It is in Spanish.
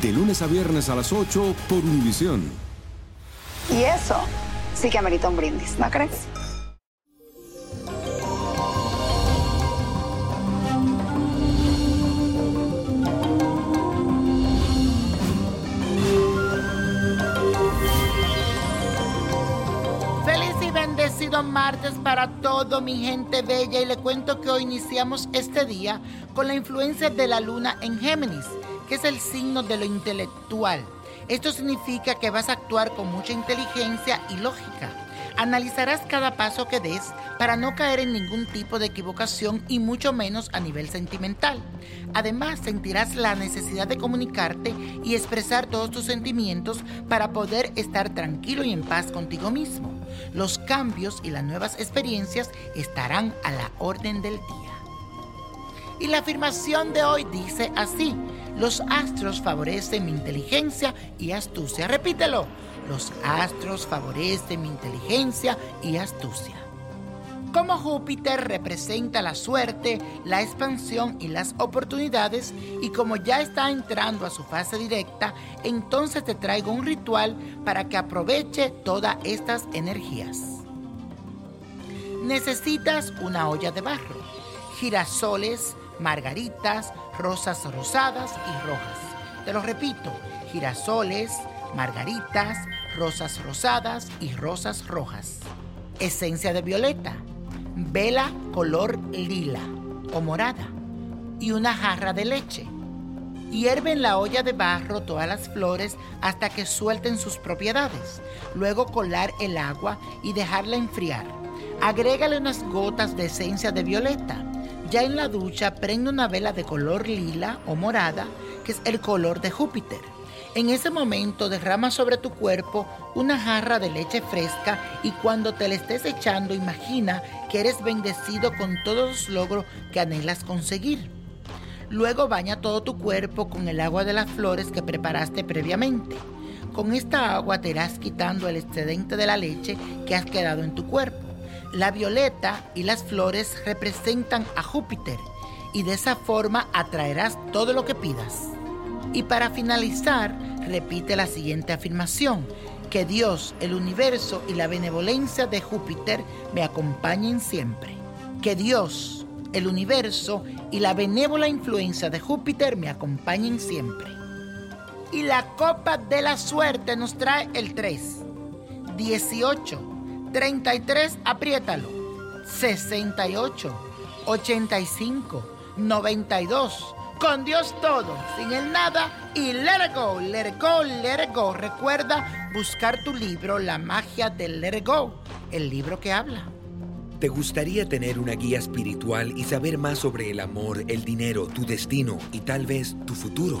De lunes a viernes a las 8 por Univisión. Y eso sí que amerita un brindis, ¿no crees? Feliz y bendecido martes para todo mi gente bella y le cuento que hoy iniciamos este día con la influencia de la luna en Géminis, que es el signo de lo intelectual. Esto significa que vas a actuar con mucha inteligencia y lógica. Analizarás cada paso que des para no caer en ningún tipo de equivocación y mucho menos a nivel sentimental. Además, sentirás la necesidad de comunicarte y expresar todos tus sentimientos para poder estar tranquilo y en paz contigo mismo. Los cambios y las nuevas experiencias estarán a la orden del día. Y la afirmación de hoy dice así, los astros favorecen mi inteligencia y astucia. Repítelo, los astros favorecen mi inteligencia y astucia. Como Júpiter representa la suerte, la expansión y las oportunidades, y como ya está entrando a su fase directa, entonces te traigo un ritual para que aproveche todas estas energías. Necesitas una olla de barro, girasoles, margaritas, rosas rosadas y rojas. Te lo repito, girasoles, margaritas, rosas rosadas y rosas rojas. Esencia de violeta, vela color lila o morada y una jarra de leche. Hierve en la olla de barro todas las flores hasta que suelten sus propiedades. Luego colar el agua y dejarla enfriar. Agrégale unas gotas de esencia de violeta. Ya en la ducha prende una vela de color lila o morada, que es el color de Júpiter. En ese momento derrama sobre tu cuerpo una jarra de leche fresca y cuando te la estés echando imagina que eres bendecido con todos los logros que anhelas conseguir. Luego baña todo tu cuerpo con el agua de las flores que preparaste previamente. Con esta agua te irás quitando el excedente de la leche que has quedado en tu cuerpo. La violeta y las flores representan a Júpiter y de esa forma atraerás todo lo que pidas. Y para finalizar, repite la siguiente afirmación. Que Dios, el universo y la benevolencia de Júpiter me acompañen siempre. Que Dios, el universo y la benévola influencia de Júpiter me acompañen siempre. Y la copa de la suerte nos trae el 3, 18, 33, apriétalo, 68, 85, 92. Con Dios todo, sin el nada y let it go, let go, let go. Recuerda buscar tu libro La magia del let go el libro que habla. ¿Te gustaría tener una guía espiritual y saber más sobre el amor, el dinero, tu destino y tal vez tu futuro?